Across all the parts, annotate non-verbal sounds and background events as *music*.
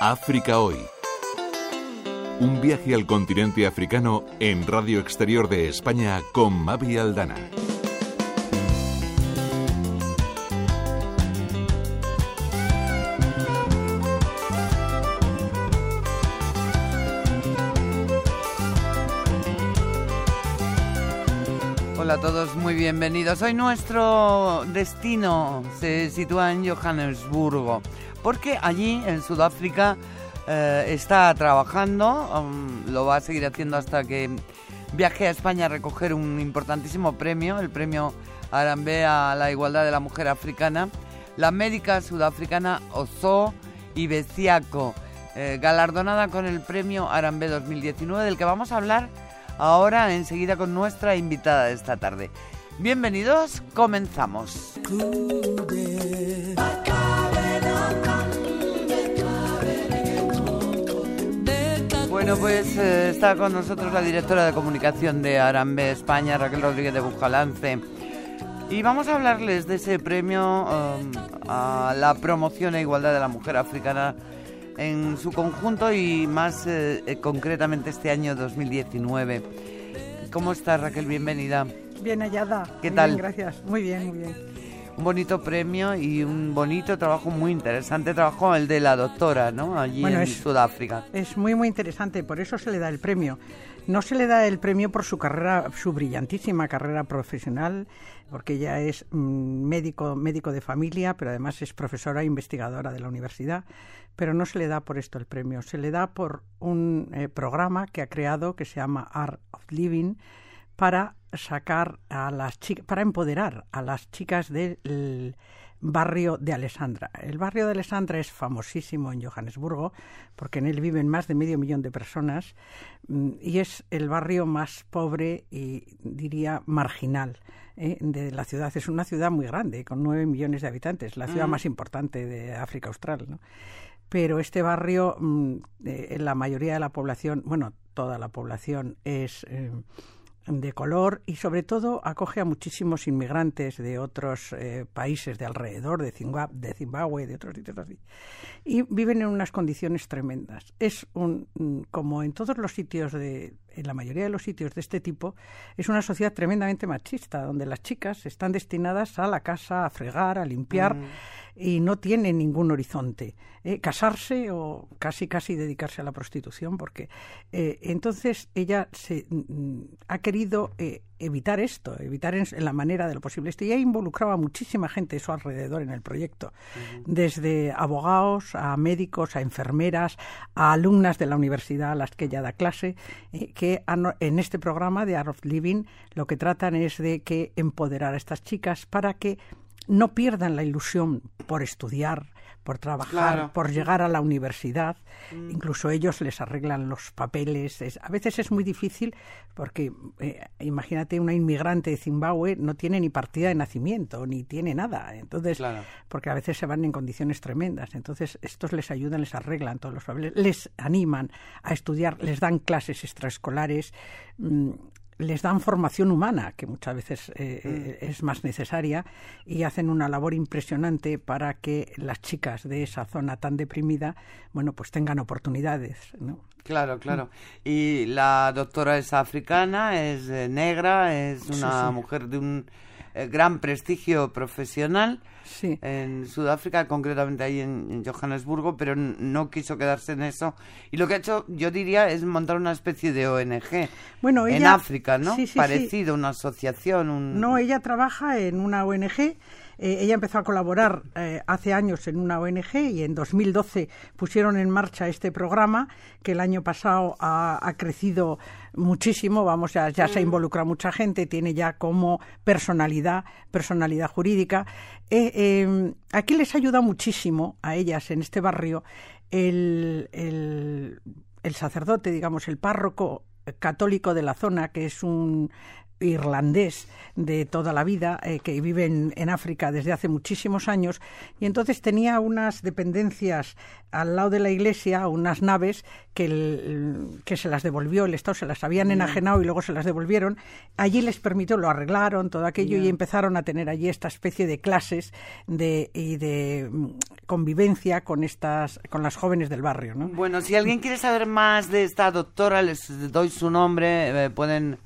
África Hoy. Un viaje al continente africano en Radio Exterior de España con Mavi Aldana. A todos, muy bienvenidos. Hoy nuestro destino se sitúa en Johannesburgo, porque allí en Sudáfrica eh, está trabajando, um, lo va a seguir haciendo hasta que viaje a España a recoger un importantísimo premio, el premio Arambe a la igualdad de la mujer africana, la médica sudafricana Oso Ibeciaco, eh, galardonada con el premio Arambe 2019, del que vamos a hablar ahora enseguida con nuestra invitada de esta tarde. Bienvenidos, comenzamos. Bueno, pues eh, está con nosotros la directora de comunicación de Arambe España, Raquel Rodríguez de Buscalance. Y vamos a hablarles de ese premio um, a la promoción e igualdad de la mujer africana en su conjunto y más eh, eh, concretamente este año 2019. ¿Cómo estás, Raquel? Bienvenida. Bien hallada. ¿Qué Muy tal? bien, gracias. Muy bien, muy bien. Un bonito premio y un bonito trabajo muy interesante, trabajo el de la doctora, ¿no? Allí Bueno, en es- Sudáfrica. Es muy, muy interesante, por eso se le da el premio. No se le da el premio por su carrera, su brillantísima carrera profesional, porque ella es mm, médico, médico de familia, pero además es profesora e investigadora de la universidad. Pero no se le da por esto el premio, se le da por un eh, programa que ha creado que se llama Art of Living para sacar a las chicas, para empoderar a las chicas del barrio de Alessandra. El barrio de Alessandra es famosísimo en Johannesburgo porque en él viven más de medio millón de personas mm, y es el barrio más pobre y diría marginal eh, de la ciudad. Es una ciudad muy grande, con nueve millones de habitantes, la ciudad más importante de África Austral. ¿no? pero este barrio, mm, eh, la mayoría de la población, bueno, toda la población es eh, de color y sobre todo acoge a muchísimos inmigrantes de otros eh, países de alrededor, de Zimbabue, de Zimbabue, de otros sitios así. Y viven en unas condiciones tremendas. Es un, mm, como en todos los sitios de, en la mayoría de los sitios de este tipo, es una sociedad tremendamente machista, donde las chicas están destinadas a la casa, a fregar, a limpiar y no tienen ningún horizonte. Eh, casarse o casi casi dedicarse a la prostitución, porque eh, entonces ella se mm, ha querido eh, evitar esto, evitar en, en la manera de lo posible esto. Y ha involucrado a muchísima gente a su alrededor en el proyecto, desde abogados a médicos, a enfermeras, a alumnas de la universidad a las que ella da clase, eh, que han- en este programa de Art of Living lo que tratan es de que empoderar a estas chicas para que no pierdan la ilusión por estudiar, por trabajar, Claro. por llegar a la universidad. Incluso ellos les arreglan los papeles. Es- a veces es muy difícil porque, eh, imagínate, una inmigrante de Zimbabue no tiene ni partida de nacimiento, ni tiene nada. Entonces, Claro. porque a veces se van en condiciones tremendas. Entonces, estos les ayudan, les arreglan todos los papeles, les animan a estudiar, les dan clases extraescolares. mm, les dan formación humana, que muchas veces eh, eh, es más necesaria, y hacen una labor impresionante para que las chicas de esa zona tan deprimida, bueno, pues tengan oportunidades, ¿no? Claro, claro. Y la doctora es africana, es eh, negra, es una sí. mujer de un eh, gran prestigio profesional Sí. en Sudáfrica, concretamente ahí en, en Johannesburgo, pero no quiso quedarse en eso. Y lo que ha hecho, yo diría, es montar una especie de ONG Bueno, en África, ¿no? sí, sí, sí. Parecido, una asociación, un... No, ella trabaja en una ONG. Eh, ella empezó a colaborar eh, hace años en una ONG y en 2012 pusieron en marcha este programa que el año pasado ha, ha crecido muchísimo. Vamos, ya, ya se ha involucrado mucha gente, tiene ya como personalidad, personalidad jurídica. Eh, eh, aquí les ayuda muchísimo a ellas en este barrio el, el, el sacerdote, digamos, el párroco católico de la zona, que es un irlandés de toda la vida, eh, que vive en, África desde hace muchísimos años, y entonces tenía unas dependencias al lado de la iglesia, unas naves que, que se las devolvió el Estado, se las habían enajenado y luego se las devolvieron. Allí les permitió, lo arreglaron, todo aquello, y empezaron a tener allí esta especie de clases de, y de mm, convivencia con, estas, con las jóvenes del barrio. ¿no? Bueno, si alguien quiere saber más de esta doctora, les doy su nombre, eh, pueden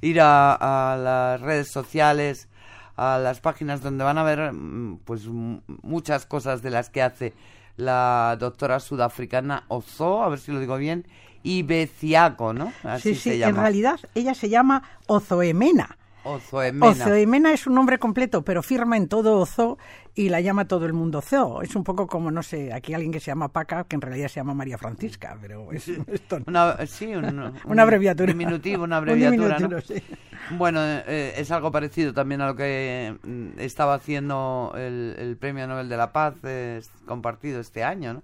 ir a, las redes sociales, a las páginas donde van a ver mm, pues muchas cosas de las que hace la doctora sudafricana Ozo, a ver si lo digo bien, y Beciaco, ¿no? Así sí, sí, en realidad ella se llama Ozoemena Ozoemena. Ozoemena es un nombre completo, pero firma en todo Ozo y la llama todo el mundo Zoo. Es un poco como, no sé, aquí alguien que se llama Paca, que en realidad se llama María Francisca, pero es *laughs* esto. Una, sí, *laughs* una abreviatura. Un diminutivo, una *laughs* abreviatura. ¿no? Bueno, eh, es algo parecido también a lo que mm, estaba haciendo el, el Premio Nobel de la Paz compartido este año, ¿no?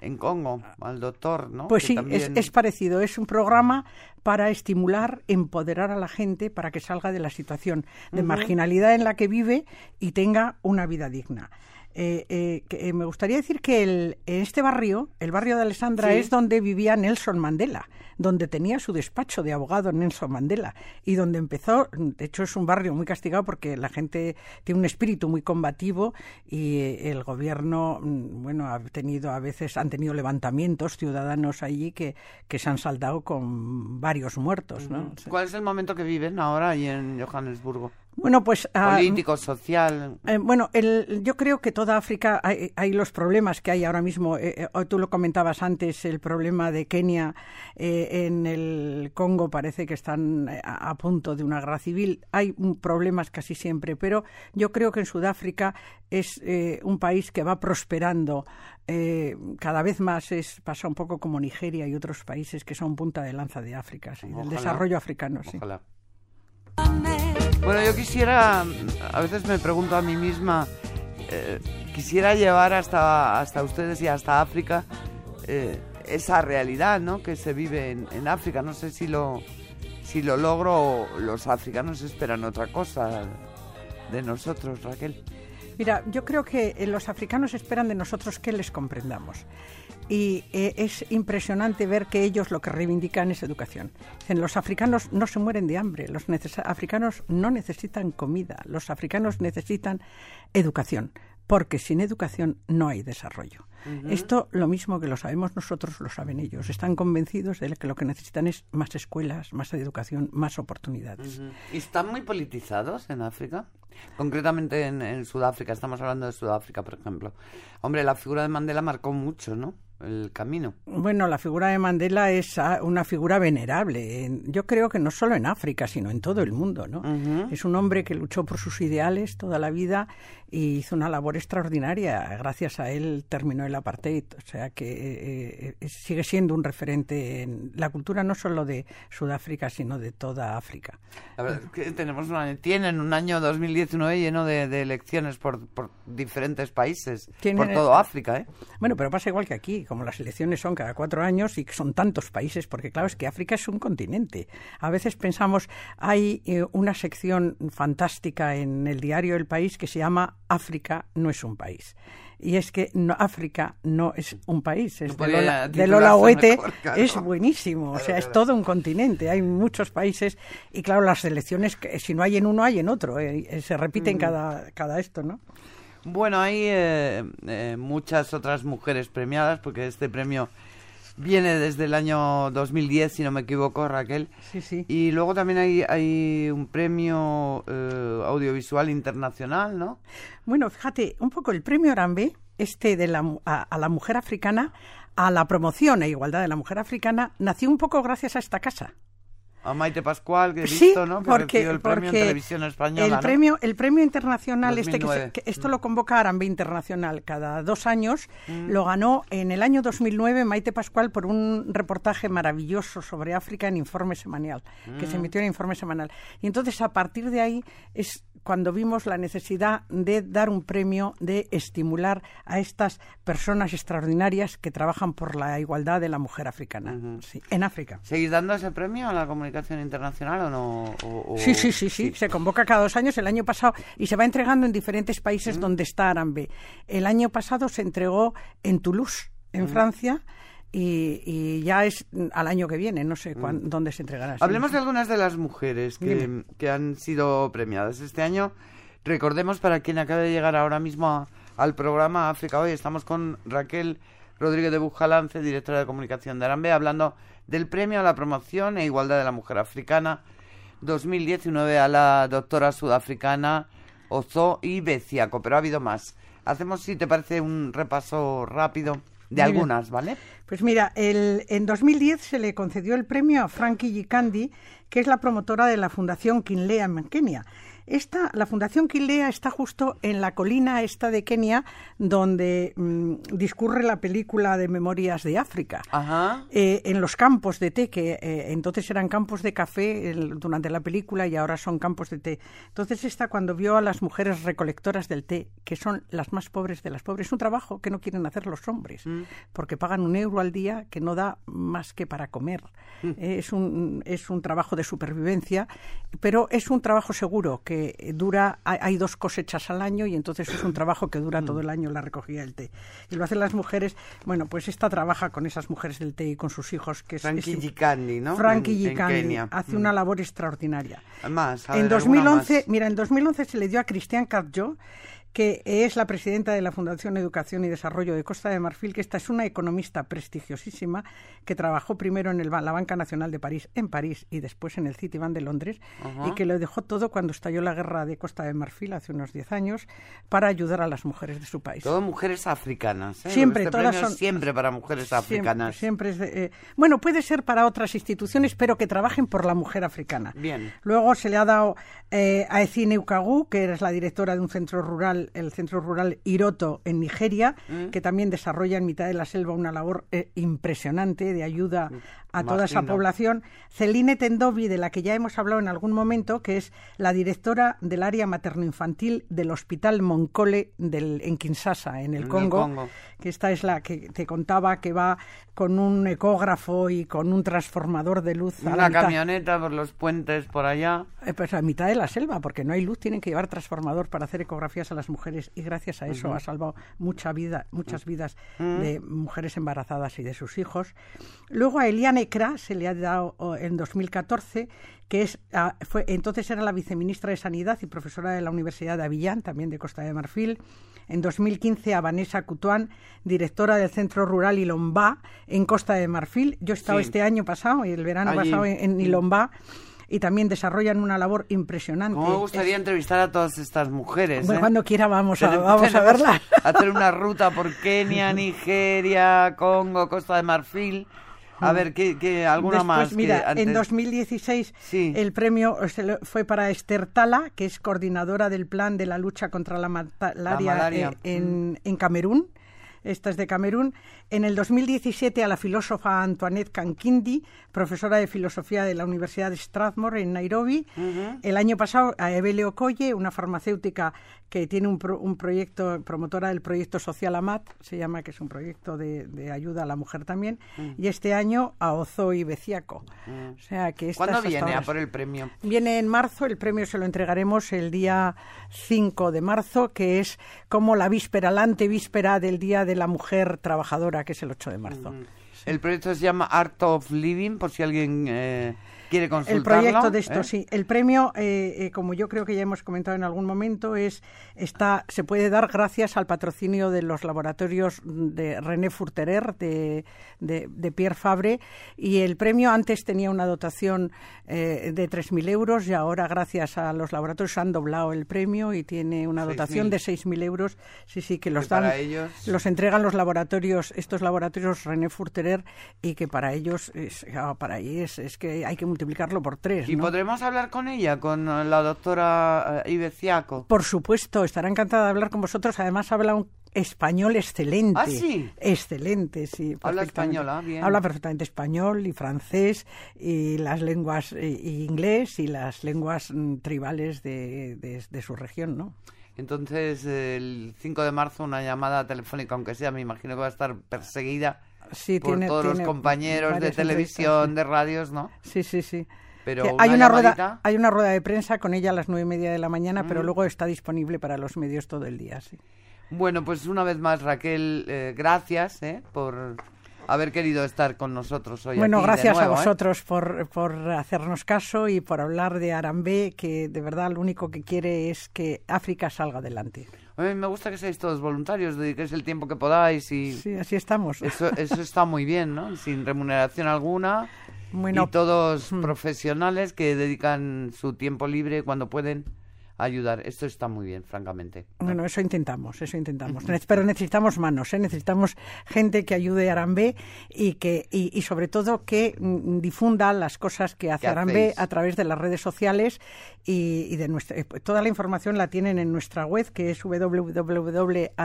En Congo, al doctor, ¿no? Pues sí, es, parecido. Es un programa para estimular, empoderar a la gente para que salga de la situación de marginalidad en la que vive y tenga una vida digna. Eh, eh, eh, me gustaría decir que el, en este barrio, el barrio de Alessandra, es donde vivía Nelson Mandela, donde tenía su despacho de abogado Nelson Mandela y donde empezó, de hecho es un barrio muy castigado porque la gente tiene un espíritu muy combativo y el gobierno, mm, bueno, ha tenido a veces, han tenido levantamientos ciudadanos allí que, que se han saldado con varios muertos, ¿no? ¿Cuál es el momento que viven ahora ahí en Johannesburgo? Bueno, pues... Ah, Político, social... Eh, bueno, el, yo creo que toda África hay, hay, los problemas que hay ahora mismo. Eh, eh, tú lo comentabas antes, el problema de Kenia en el Congo parece que están a, punto de una guerra civil. Hay problemas casi siempre, pero yo creo que en Sudáfrica es un país que va prosperando cada vez más. Es, pasa un poco como Nigeria y otros países que son punta de lanza de África, sí, del desarrollo africano. Sí. Bueno, yo quisiera, a veces me pregunto a mí misma, eh, quisiera llevar hasta, hasta ustedes y hasta África eh, esa realidad ¿no? que se vive en, África. No sé si lo, si lo logro los africanos esperan otra cosa de nosotros, Raquel. Mira, yo creo que eh, los africanos esperan de nosotros que les comprendamos y eh, es impresionante ver que ellos lo que reivindican es educación. los africanos no se mueren de hambre, los africanos no necesitan comida, los africanos necesitan educación, porque sin educación no hay desarrollo. Esto, lo mismo que lo sabemos nosotros, lo saben ellos. Están convencidos de que lo que necesitan es más escuelas, más educación, más oportunidades. ¿Y están muy politizados en África? Concretamente en, en Sudáfrica, estamos hablando de Sudáfrica, por ejemplo. Hombre, la figura de Mandela marcó mucho, ¿no? El camino. Bueno, la figura de Mandela es ah, una figura venerable. Yo creo que no solo en África, sino en todo el mundo, ¿no? Es un hombre que luchó por sus ideales toda la vida y hizo una labor extraordinaria. Gracias a él terminó el apartheid. O sea que eh, eh, sigue siendo un referente en la cultura no solo de Sudáfrica, sino de toda África. que tenemos tienen un año 2019 lleno de, elecciones por, diferentes países, por todo África. ¿eh? Bueno, pero pasa igual que aquí, como las elecciones son cada cuatro años y son tantos países, porque claro, es que África es un continente. A veces pensamos, hay eh, una sección fantástica en el diario El País que se llama África no es un país. Y es que África no es un país, es de Lola, de es buenísimo, o sea, es todo un continente, hay muchos países y claro, las elecciones, si no hay en uno, hay en otro, eh, eh, se repiten cada, cada esto, ¿no? Bueno, hay eh, muchas otras mujeres premiadas, porque este premio viene desde el año 2010, si no me equivoco, Raquel. Sí, sí. Y luego también hay, hay un premio eh, audiovisual internacional, ¿no? Bueno, fíjate, un poco el premio Arambe, este de la, a la mujer africana, a la promoción e igualdad de la mujer africana, nació un poco gracias a esta casa a Maite Pascual, que he visto, ¿no? Que porque, el premio en televisión española. El, premio, el premio internacional, este que, esto lo convoca Arambe Internacional cada dos años, mm. lo ganó en el año 2009 Maite Pascual por un reportaje maravilloso sobre África en Informe Semanal, que se mm. emitió en Informe Semanal. Y entonces, a partir de ahí, es cuando vimos la necesidad de dar un premio, de estimular a estas personas extraordinarias que trabajan por la igualdad de la mujer africana, sí, en África. ¿Seguís dando ese premio a la comunicación? Comunicación internacional o no? Sí, sí, sí, sí, Se convoca cada dos años. El año pasado y se va entregando en diferentes países donde está Arambe. El año pasado se entregó en Toulouse, en Francia. Y, ya es al año que viene, no sé dónde se entregará. Hablemos de algunas de las mujeres que, que, han sido premiadas este año. Recordemos para quien acaba de llegar ahora mismo al programa África Hoy, estamos con Raquel Rodríguez de Bujalance, directora de comunicación de Arambe, hablando del premio a la promoción e igualdad de la mujer africana 2019 a la doctora sudafricana Ozo y Beciaco, pero ha habido más. Hacemos, si te parece, un repaso rápido de algunas, ¿vale? Pues mira, el, en 2010 se le concedió el premio a Frankie Gikandi, que es la promotora de la Fundación Kinlea en Kenia. Esta, la Fundación Kilea está justo en la colina esta de Kenia, donde mm, discurre la película de Memorias de África. Eh, en los campos de té, que eh, entonces eran campos de café durante la película y ahora son campos de té. Entonces esta cuando vio a las mujeres recolectoras del té, que son las más pobres de las pobres, un trabajo que no quieren hacer los hombres, mm. porque pagan un euro al día que no da más que para comer. Mm. es, un, es un trabajo de supervivencia, pero es un trabajo seguro que dura, hay, dos cosechas al año y entonces es un trabajo que dura todo el año la recogida del té. Y lo hacen las mujeres, bueno, pues esta trabaja con esas mujeres del té y con sus hijos. que Frankie Gicandi, ¿no? Frankie Gicandi hace una mm. labor extraordinaria. Más, en 2011, mira, en 2011 se le dio a Cristian Carjo que es la presidenta de la Fundación Educación y Desarrollo de Costa de Marfil, que esta es una economista prestigiosísima que trabajó primero en la Banca Nacional de París, en París, y después en el Citibank de Londres, y que lo dejó todo cuando estalló la guerra de Costa de Marfil hace unos 10 años para ayudar a las mujeres de su país. Todas mujeres africanas. ¿eh? Siempre, este todas son. Siempre para mujeres africanas. Siempre, eh, bueno, puede ser para otras instituciones, pero que trabajen por la mujer africana. Bien. Luego se le ha dado eh, a Ecine Ukagu, que es la directora de un centro rural el Centro Rural Iroto en Nigeria, mm. que también desarrolla en mitad de la selva una labor eh, impresionante de ayuda mm a toda esa población. Celine Tendovi, de la que ya hemos hablado en algún momento, que es la directora del área materno-infantil del Hospital Moncole del, en Kinshasa, en el Congo, que esta es la que te contaba que va con un ecógrafo y con un transformador de luz. Una la camioneta por los puentes por allá. Eh, pues a mitad de la selva, porque no hay luz, tienen que llevar transformador para hacer ecografías a las mujeres y gracias a eso ha salvado mucha vida, muchas vidas de mujeres embarazadas y de sus hijos. Luego a Eliane se le ha dado en 2014, que es, ah, fue, entonces era la viceministra de Sanidad y profesora de la Universidad de Avillán, también de Costa de Marfil. En 2015 a Vanessa Cutuán, directora del Centro Rural Ilombá en Costa de Marfil. Yo he estado este año pasado, y el verano pasado en, Ilombá y también desarrollan una labor impresionante. me gustaría entrevistar a todas estas mujeres? Bueno, ¿eh? cuando quiera vamos a, vamos a *laughs* verlas. Hacer una ruta por Kenia, *laughs* Nigeria, Congo, Costa de Marfil a ver, ¿qué, alguna más? Mira, en 2016 el premio fue para Esther Tala, que es coordinadora del plan de la lucha contra la malaria, en, mm. en Camerún esta es de Camerún. En el 2017 a la filósofa Antoinette Kankindi, profesora de filosofía de la Universidad de Strathmore en Nairobi. El año pasado a Ebele Okoye, una farmacéutica que tiene un, un, proyecto, promotora del proyecto social AMAT, se llama, que es un proyecto de, ayuda a la mujer también. Mm. Y este año a Ozo y Beciaco. Mm. O sea, que ¿Cuándo viene a por el premio? Viene en marzo, el premio se lo entregaremos el día 5 de marzo, que es como la víspera, la antevíspera del Día de la Mujer Trabajadora, que es el 8 de marzo. El proyecto se llama Art of Living, por si alguien eh, quiere consultarlo. El proyecto de esto, ¿eh? sí. El premio, eh, como yo creo que ya hemos comentado en algún momento, es está se puede dar gracias al patrocinio de los laboratorios de René Furterer, de, de, Pierre Fabre, y el premio antes tenía una dotación de 3.000 euros y ahora gracias a los laboratorios han doblado el premio y tiene una dotación de 6.000 euros. Sí, sí, que los dan, los entregan los laboratorios, estos laboratorios René Furterer y que para ellos, es, ah, para ellos es que hay que multiplicarlo por tres. ¿Y podremos hablar con ella, con la doctora eh, Ibeciaco? Por supuesto, estará encantada de hablar con vosotros. Además, habla un español excelente. ¿Ah, sí? Excelente, sí. Habla español, ah, bien. Habla perfectamente español y francés y las lenguas y, inglés y las lenguas mm, tribales de, de, su región, ¿no? Entonces, el 5 de marzo una llamada telefónica, aunque sea, me imagino que va a estar perseguida por todos los compañeros de televisión, de radios, ¿no? Sí, sí, sí. Pero Sí, una hay, una rueda, hay una rueda de prensa con ella a las nueve y media de la mañana, pero Mm. luego está disponible para los medios todo el día. Sí. Bueno, pues una vez más, Raquel, eh, gracias eh, por haber querido estar con nosotros hoy. Bueno, aquí de gracias nuevo, a ¿eh? vosotros por, por hacernos caso y por hablar de Arambé, que de verdad lo único que quiere es que África salga adelante. A mí me gusta que seáis todos voluntarios, dediquéis el tiempo que podáis y Sí, así estamos. eso, eso está muy bien, ¿no? Sin remuneración alguna Bueno, y todos mm. profesionales que dedican su tiempo libre cuando pueden ayudar. Esto está muy bien, francamente. Bueno, eso intentamos, eso intentamos. Pero necesitamos manos, ¿eh? necesitamos gente que ayude a Arambé y que y, y sobre todo que mm, difunda las cosas que hace ¿Qué Arambé hacéis? a través de las redes sociales y, y de nuestra eh, toda la información la tienen en nuestra web que es www.arambe.es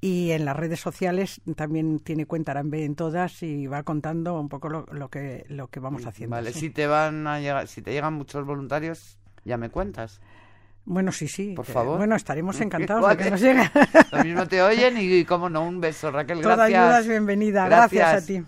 y en las redes sociales también tiene cuenta Arambé en todas y va contando un poco lo, lo que lo que vamos haciendo. Vale, sí. si te van a llegar, si te llegan muchos voluntarios, ya me cuentas. Bueno, sí, sí. Por favor. Bueno, estaremos *laughs* encantados de que nos lleguen. Lo mismo te oyen y, y cómo no, un beso, Raquel. Toda Gracias. ayuda es bienvenida. Gracias a Gracias. ti.